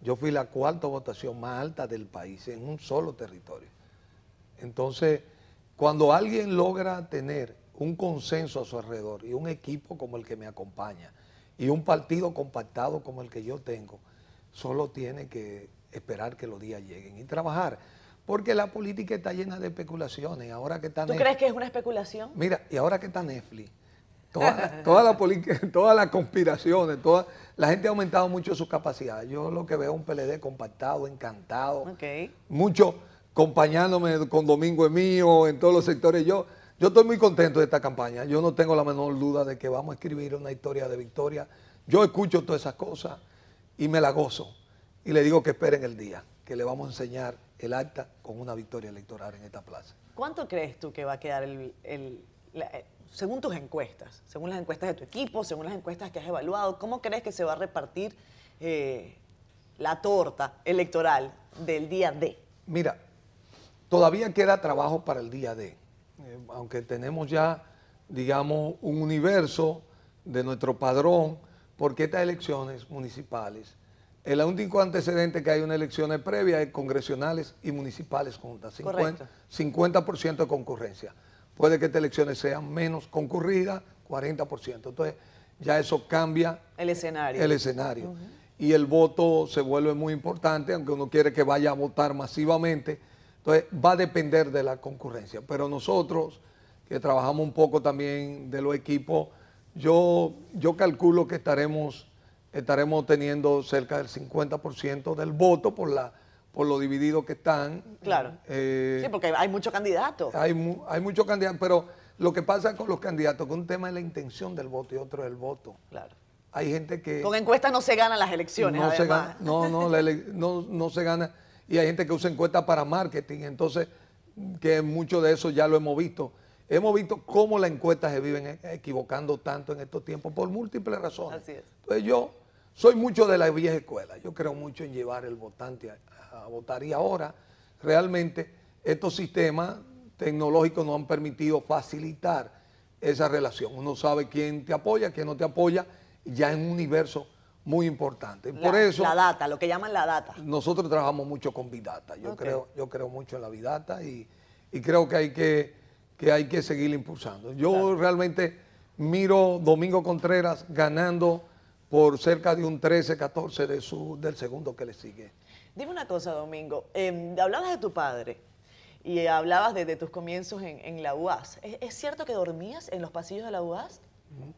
Yo fui la cuarta votación más alta del país en un solo territorio. Entonces, cuando alguien logra tener un consenso a su alrededor y un equipo como el que me acompaña y un partido compactado como el que yo tengo, solo tiene que esperar que los días lleguen y trabajar. Porque la política está llena de especulaciones. Ahora que está ¿Tú crees que es una especulación? Mira, y ahora que está Netflix, todas las todas las conspiraciones, toda, la gente ha aumentado mucho sus capacidades. Yo lo que veo es un PLD compactado, encantado, mucho acompañándome con Domingo mío en todos los sectores. Yo, yo estoy muy contento de esta campaña. Yo no tengo la menor duda de que vamos a escribir una historia de victoria. Yo escucho todas esas cosas y me la gozo. Y le digo que esperen el día, que le vamos a enseñar el acta con una victoria electoral en esta plaza. ¿Cuánto crees tú que va a quedar el, eh, según tus encuestas, según las encuestas de tu equipo, según las encuestas que has evaluado, cómo crees que se va a repartir eh, la torta electoral del día D? Mira, todavía queda trabajo para el día D, eh, aunque tenemos ya, digamos, un universo de nuestro padrón, porque estas elecciones municipales el único antecedente que hay una elecciones previas es congresionales y municipales juntas. 50%, 50 de concurrencia. Puede que estas elecciones sean menos concurridas, 40%. Entonces, ya eso cambia el escenario. El escenario. Y el voto se vuelve muy importante, aunque uno quiere que vaya a votar masivamente. Entonces, va a depender de la concurrencia. Pero nosotros, que trabajamos un poco también de los equipos, yo, yo calculo que estaremos estaremos teniendo cerca del 50% del voto por la por lo dividido que están. Claro. Eh, sí, porque hay muchos candidatos. Hay, hay muchos candidatos, pero lo que pasa con los candidatos, que un tema es la intención del voto y otro es el voto. Claro. Hay gente que... Con encuestas no se ganan las elecciones, no Se gana, no, no, no, no se gana. Y hay gente que usa encuestas para marketing, entonces, que mucho de eso ya lo hemos visto. Hemos visto cómo las encuestas se viven equivocando tanto en estos tiempos por múltiples razones. Así es. Entonces yo soy mucho de la vieja escuela, yo creo mucho en llevar el votante a, votar y ahora realmente estos sistemas tecnológicos nos han permitido facilitar esa relación. Uno sabe quién te apoya, quién no te apoya, ya en un universo muy importante. La, Por eso, la data, lo que llaman la data. Nosotros trabajamos mucho con Bidata. Yo, creo, yo creo mucho en la Bidata y, y creo que hay que, que hay que seguir impulsando. Yo realmente miro Domingo Contreras ganando por cerca de un 13, 14 de su, del segundo que le sigue. Dime una cosa, Domingo. Em, hablabas de tu padre y hablabas de, tus comienzos en, la UAS. ¿Es, cierto que dormías en los pasillos de la UAS?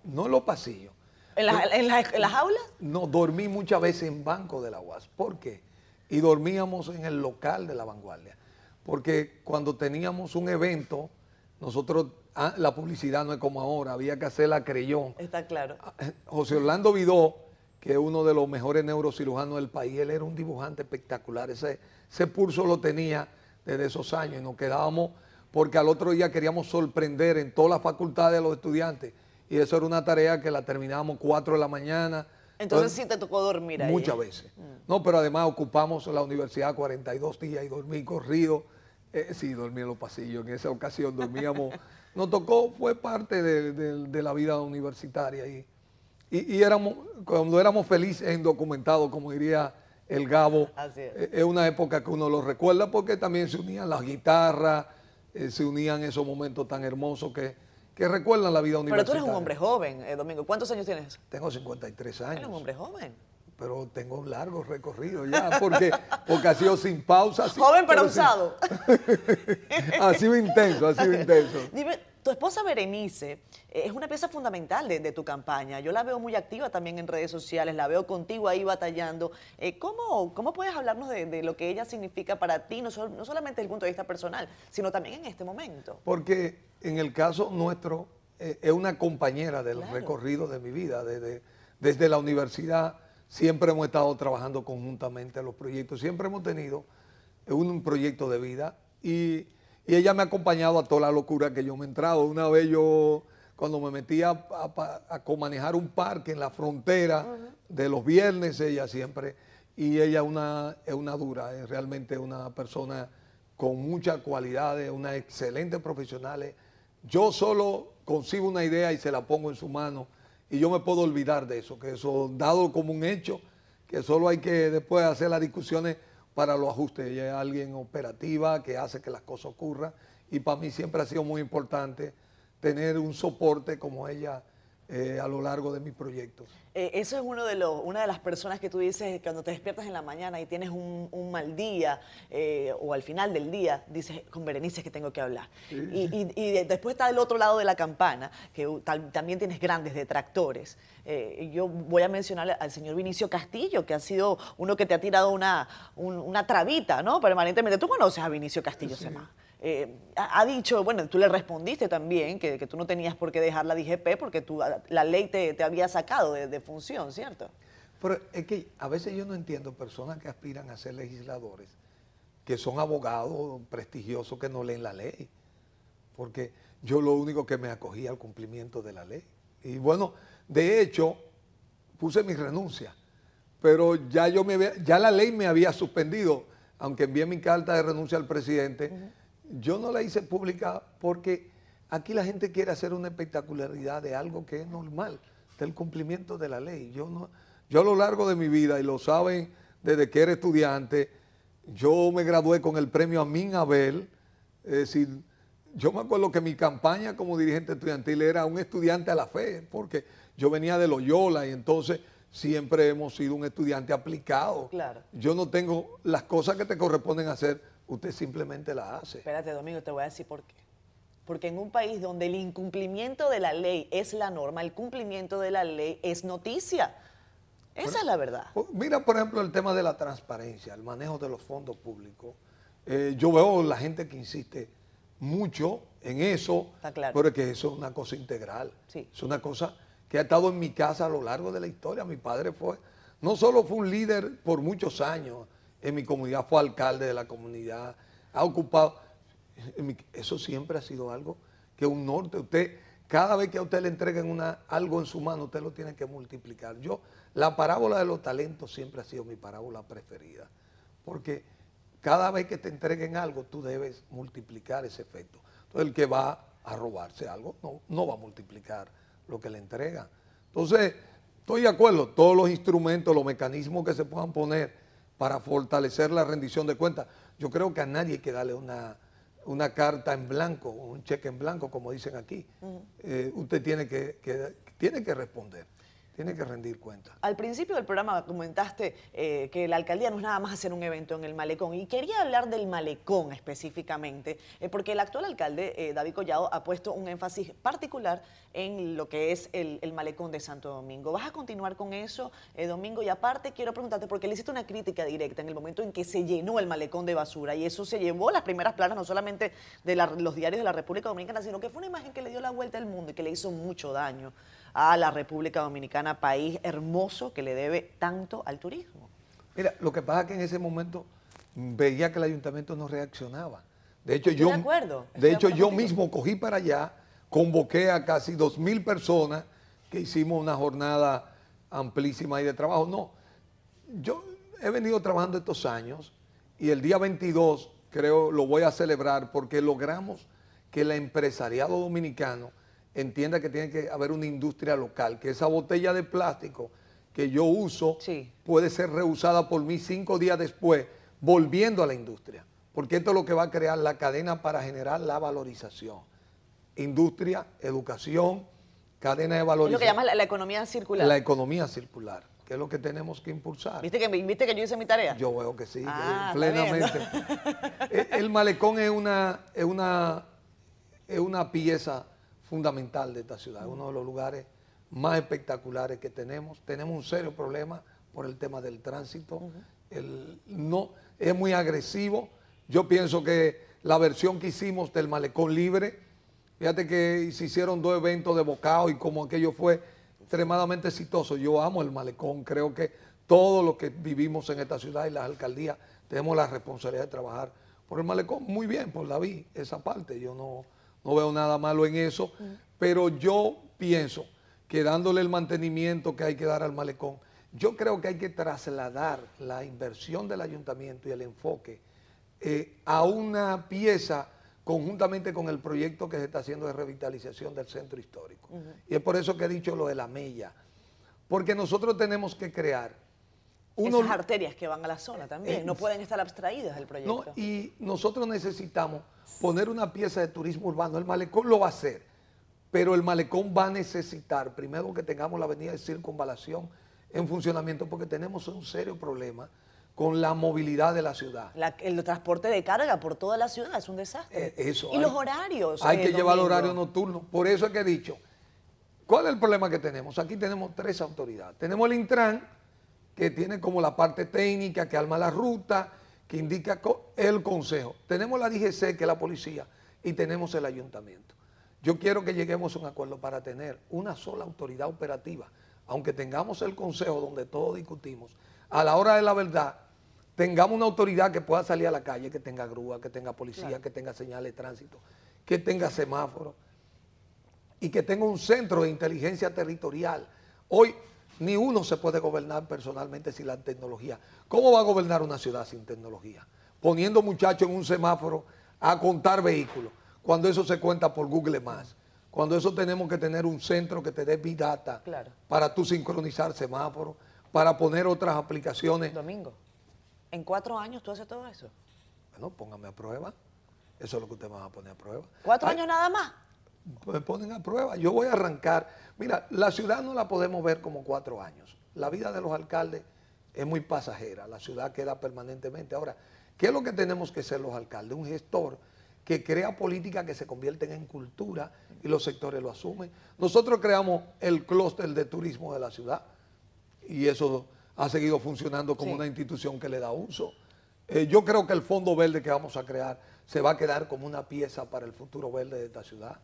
No en los pasillos. ¿En, las aulas? No, dormí muchas veces en banco de la UAS. ¿Por qué? Y dormíamos en el local de la vanguardia. Porque cuando teníamos un evento, nosotros Ah, la publicidad no es como ahora, había que hacerla creyón. Está claro. Ah, eh, José Orlando Vidó, que es uno de los mejores neurocirujanos del país, él era un dibujante espectacular. Ese, ese pulso lo tenía desde esos años y nos quedábamos porque al otro día queríamos sorprender en todas las facultades a los estudiantes. Y eso era una tarea que la terminábamos 4 de la mañana. Entonces, sí te tocó dormir ahí. Muchas veces. Mm. No, pero además ocupamos la universidad 42 días y dormí corrido. Eh, sí, dormí en los pasillos. En esa ocasión dormíamos nos tocó, fue parte de, la vida universitaria y, y, éramos, cuando éramos felices e indocumentados, como diría el Gabo, eh, es. una época que uno lo recuerda porque también se unían las guitarras, eh, se unían esos momentos tan hermosos que, que recuerdan la vida universitaria. Pero tú eres un hombre joven, eh, Domingo. ¿Cuántos años tienes? Tengo 53 años. Eres un hombre joven. Pero tengo un largo recorrido ya, porque, porque ha sido sin pausa. joven pero, usado. ha sido intenso, ha sido intenso. Dime, tu esposa Berenice eh, es una pieza fundamental de, tu campaña. Yo la veo muy activa también en redes sociales, la veo contigo ahí batallando. Eh, ¿cómo, ¿cómo, puedes hablarnos de, lo que ella significa para ti, no, no, solamente desde el punto de vista personal, sino también en este momento? Porque en el caso nuestro, eh, es una compañera del recorrido de mi vida. Desde, desde la universidad siempre hemos estado trabajando conjuntamente en los proyectos, siempre hemos tenido un proyecto de vida y y ella me ha acompañado a toda la locura que yo me he entrado. Una vez yo, cuando me metí a, a, comanejar un parque en la frontera de los viernes, ella siempre, y ella una, es una dura, es realmente una persona con muchas cualidades, una excelente profesional. Yo solo consigo una idea y se la pongo en su mano y yo me puedo olvidar de eso, que eso dado como un hecho, que solo hay que después hacer las discusiones para los ajustes. Ella es alguien operativa que hace que las cosas ocurran y para mí siempre ha sido muy importante tener un soporte como ella eh, a lo largo de mis proyectos. Eh, eso es uno de los, una de las personas que tú dices cuando te despiertas en la mañana y tienes un, mal día eh, o al final del día, dices, con Berenice que tengo que hablar. Y, después está el otro lado de la campana, que también tienes grandes detractores. yo voy a mencionar al señor Vinicio Castillo, que ha sido uno que te ha tirado una, una trabita, ¿no? Permanentemente. ¿Tú conoces a Vinicio Castillo, sí. Eh, ha dicho, bueno, tú le respondiste también que, tú no tenías por qué dejar la DGP porque tú, la ley te, había sacado de, función, ¿cierto? Pero es que a veces yo no entiendo personas que aspiran a ser legisladores, que son abogados prestigiosos que no leen la ley, porque yo lo único que me acogía al cumplimiento de la ley. Y bueno, de hecho, puse mi renuncia, pero ya, yo me ya la ley me había suspendido, aunque envié mi carta de renuncia al presidente. Yo no la hice pública porque aquí la gente quiere hacer una espectacularidad de algo que es normal, del cumplimiento de la ley. Yo, no, yo a lo largo de mi vida, y lo saben desde que era estudiante, yo me gradué con el premio Amin Abel, es decir, yo me acuerdo que mi campaña como dirigente estudiantil era un estudiante a la fe, porque yo venía de Loyola y entonces siempre hemos sido un estudiante aplicado. Claro. Yo no tengo las cosas que te corresponden hacer usted simplemente la hace. Espérate, Domingo, te voy a decir por qué. Porque en un país donde el incumplimiento de la ley es la norma, el cumplimiento de la ley es noticia. Esa es la verdad. Mira, por ejemplo, el tema de la transparencia, el manejo de los fondos públicos. Eh, yo veo la gente que insiste mucho en eso, Está claro. pero es que eso es una cosa integral. Sí. Es una cosa que ha estado en mi casa a lo largo de la historia. Mi padre fue, no solo fue un líder por muchos años, en mi comunidad, fue alcalde de la comunidad, ha ocupado, eso siempre ha sido algo que un norte, usted, cada vez que a usted le entreguen una, algo en su mano, usted lo tiene que multiplicar. Yo, la parábola de los talentos siempre ha sido mi parábola preferida, porque cada vez que te entreguen algo, tú debes multiplicar ese efecto. Entonces, el que va a robarse algo, no, no va a multiplicar lo que le entregan. Entonces, estoy de acuerdo, todos los instrumentos, los mecanismos que se puedan poner para fortalecer la rendición de cuentas. Yo creo que a nadie hay que darle una, una carta en blanco, un cheque en blanco, como dicen aquí. Eh, usted tiene que, tiene que responder tiene que rendir cuenta. Al principio del programa comentaste eh, que la alcaldía no es nada más hacer un evento en el malecón y quería hablar del malecón específicamente, eh, porque el actual alcalde, eh, David Collado, ha puesto un énfasis particular en lo que es el, malecón de Santo Domingo. ¿Vas a continuar con eso, Domingo? Y aparte quiero preguntarte, porque le hiciste una crítica directa en el momento en que se llenó el malecón de basura y eso se llevó las primeras planas no solamente de los diarios de la República Dominicana, sino que fue una imagen que le dio la vuelta al mundo y que le hizo mucho daño a la República Dominicana, país hermoso que le debe tanto al turismo. Mira, lo que pasa es que en ese momento veía que el ayuntamiento no reaccionaba. De hecho, yo, de, hecho, yo mismo cogí para allá, convoqué a casi dos mil personas que hicimos una jornada amplísima y de trabajo. No, yo he venido trabajando estos años y el día 22 creo lo voy a celebrar porque logramos que el empresariado dominicano entienda que tiene que haber una industria local, que esa botella de plástico que yo uso puede ser reusada por mí cinco días después, volviendo a la industria. Porque esto es lo que va a crear la cadena para generar la valorización. Industria, educación, cadena de valorización. Es lo que llamas la, economía circular. La economía circular, que es lo que tenemos que impulsar. ¿Viste que, ¿viste que yo hice mi tarea? Yo veo que sí, ah, plenamente. el, el malecón es una, es una, es una pieza fundamental de esta ciudad, uno de los lugares más espectaculares que tenemos. Tenemos un serio problema por el tema del tránsito. el, no, es muy agresivo. Yo pienso que la versión que hicimos del malecón libre, fíjate que se hicieron dos eventos de bocado y como aquello fue extremadamente exitoso. Yo amo el malecón, creo que todos los que vivimos en esta ciudad y las alcaldías tenemos la responsabilidad de trabajar por el malecón. Muy bien, por David, esa parte. Yo no, no veo nada malo en eso, pero yo pienso que dándole el mantenimiento que hay que dar al malecón, yo creo que hay que trasladar la inversión del ayuntamiento y el enfoque eh, a una pieza conjuntamente con el proyecto que se está haciendo de revitalización del centro histórico. Y es por eso que he dicho lo de la mella, porque nosotros tenemos que crear esas arterias que van a la zona también, no pueden estar abstraídas del proyecto. No, y nosotros necesitamos poner una pieza de turismo urbano, el malecón lo va a hacer, pero el malecón va a necesitar, primero que tengamos la avenida de circunvalación en funcionamiento, porque tenemos un serio problema con la movilidad de la ciudad. el transporte de carga por toda la ciudad es un desastre. Eh, eso, y los horarios. Hay que llevar horario nocturno. Por eso es que he dicho, ¿cuál es el problema que tenemos? Aquí tenemos tres autoridades. Tenemos el Intran, que tiene como la parte técnica, que arma la ruta, que indica el consejo. Tenemos la DGC, que es la policía, y tenemos el ayuntamiento. Yo quiero que lleguemos a un acuerdo para tener una sola autoridad operativa, aunque tengamos el consejo donde todos discutimos. A la hora de la verdad, tengamos una autoridad que pueda salir a la calle, que tenga grúa, que tenga policía, que tenga señales de tránsito, que tenga semáforo y que tenga un centro de inteligencia territorial. Hoy ni uno se puede gobernar personalmente sin la tecnología. ¿Cómo va a gobernar una ciudad sin tecnología? Poniendo muchachos en un semáforo a contar vehículos, cuando eso se cuenta por Google Maps. Cuando eso tenemos que tener un centro que te dé Big Data para tú sincronizar semáforos, para poner otras aplicaciones. Domingo. ¿En cuatro años tú haces todo eso? Bueno, póngame a prueba. Eso es lo que usted me va a poner a prueba. ¿Cuatro años nada más? Me ponen a prueba. Yo voy a arrancar. Mira, la ciudad no la podemos ver como cuatro años. La vida de los alcaldes es muy pasajera. La ciudad queda permanentemente. Ahora, ¿qué es lo que tenemos que ser los alcaldes? Un gestor que crea políticas que se convierten en cultura y los sectores lo asumen. Nosotros creamos el clúster de turismo de la ciudad y eso ha seguido funcionando como una institución que le da uso. Eh, yo creo que el Fondo Verde que vamos a crear se va a quedar como una pieza para el futuro verde de esta ciudad.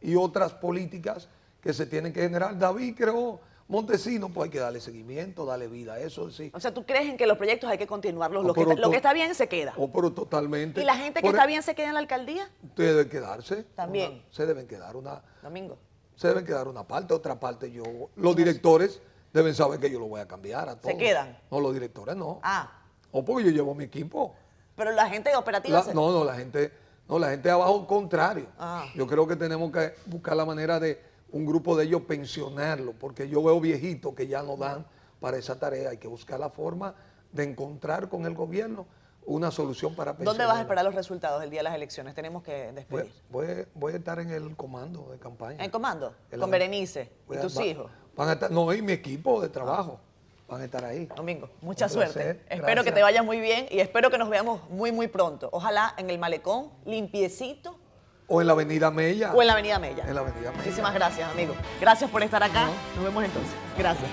Y otras políticas que se tienen que generar. David creó Montesino, pues hay que darle seguimiento, darle vida a eso. Sí. O sea, ¿tú crees en que los proyectos hay que continuarlos? Lo, que, está, bien se queda. O pero totalmente. ¿Y la gente que está e- bien se queda en la alcaldía? Deben quedarse. También. se deben quedar una... Domingo. Se deben quedar una parte, otra parte yo... Los directores deben saber que yo lo voy a cambiar a todos. ¿Se quedan? No, los directores no. Ah. O porque yo llevo mi equipo. Pero la gente operativa... No, no, la gente, no, la gente de abajo contrario. Ah. Yo creo que tenemos que buscar la manera de un grupo de ellos pensionarlo, porque yo veo viejitos que ya no dan para esa tarea. Hay que buscar la forma de encontrar con el gobierno una solución para pensionar. ¿Dónde vas a esperar los resultados el día de las elecciones? Tenemos que despedir. Voy, a estar en el comando de campaña. ¿En comando? con Berenice y tus hijos. Van a estar, no, y mi equipo de trabajo van a estar ahí. Domingo, mucha suerte. Espero que te vaya muy bien y espero que nos veamos muy, muy pronto. Ojalá en el malecón, limpiecito. O en la Avenida Mella. O en la Avenida Mella. En la Avenida Mella. Muchísimas gracias, amigo. Gracias por estar acá. Nos vemos entonces. Gracias.